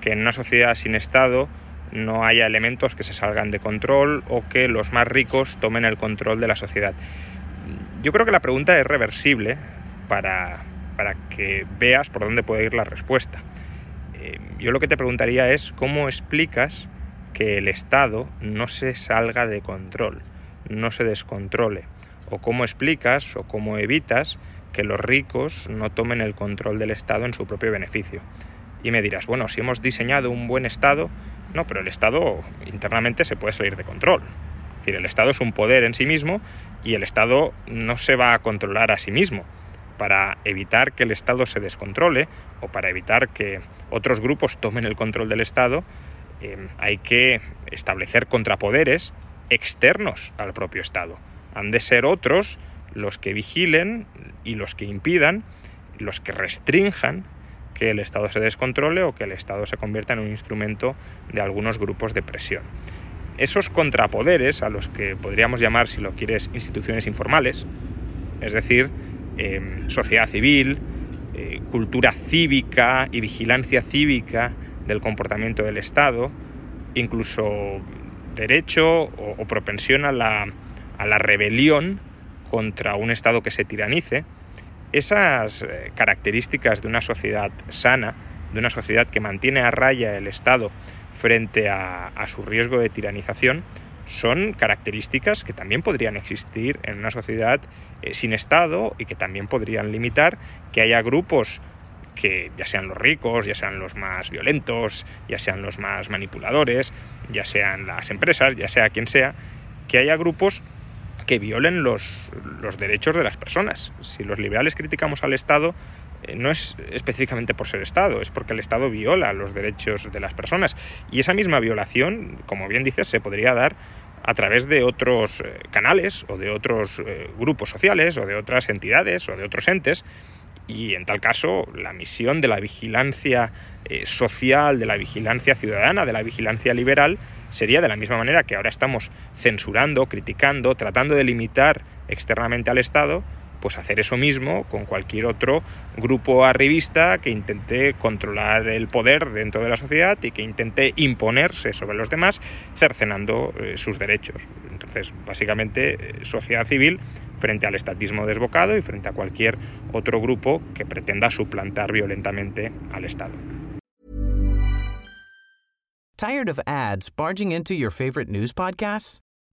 que en una sociedad sin Estado no haya elementos que se salgan de control o que los más ricos tomen el control de la sociedad. Yo creo que la pregunta es reversible para, que veas por dónde puede ir la respuesta. Eh, yo lo que te preguntaría es cómo explicas que el Estado no se salga de control, no se descontrole, o cómo explicas o cómo evitas que los ricos no tomen el control del Estado en su propio beneficio. Y me dirás, bueno, si hemos diseñado un buen Estado, no, pero el Estado internamente se puede salir de control. Es decir, el Estado es un poder en sí mismo y el Estado no se va a controlar a sí mismo. Para evitar que el Estado se descontrole o para evitar que otros grupos tomen el control del Estado, eh, hay que establecer contrapoderes externos al propio Estado. Han de ser otros los que vigilen y los que impidan, los que restrinjan que el Estado se descontrole o que el Estado se convierta en un instrumento de algunos grupos de presión. Esos contrapoderes, a los que podríamos llamar, si lo quieres, instituciones informales, es decir, em, sociedad civil, eh, cultura cívica y vigilancia cívica del comportamiento del Estado, incluso derecho o, propensión a la, a la rebelión contra un Estado que se tiranice, esas eh, características de una sociedad sana, de una sociedad que mantiene a raya el Estado frente a, su riesgo de tiranización, son características que también podrían existir en una sociedad eh, sin Estado y que también podrían limitar que haya grupos que ya sean los ricos, ya sean los más violentos, ya sean los más manipuladores, ya sean las empresas, ya sea quien sea, que haya grupos que violen los, derechos de las personas. Si los liberales criticamos al Estado, eh, no es específicamente por ser Estado, es porque el Estado viola los derechos de las personas. Y esa misma violación, como bien dices, se podría dar a través de otros eh, canales o de otros eh, grupos sociales o de otras entidades o de otros entes. Y en tal caso, la misión de la vigilancia social, de la vigilancia ciudadana, de la vigilancia liberal, sería de la misma manera que ahora estamos censurando, criticando, tratando de limitar externamente al Estado, pues hacer eso mismo con cualquier otro grupo arribista que intente controlar el poder dentro de la sociedad y que intente imponerse sobre los demás, cercenando eh, sus derechos. Entonces, básicamente, eh, sociedad civil frente al estatismo desbocado y frente a cualquier otro grupo que pretenda suplantar violentamente al Estado. Tired of ads barging into your favorite news podcasts?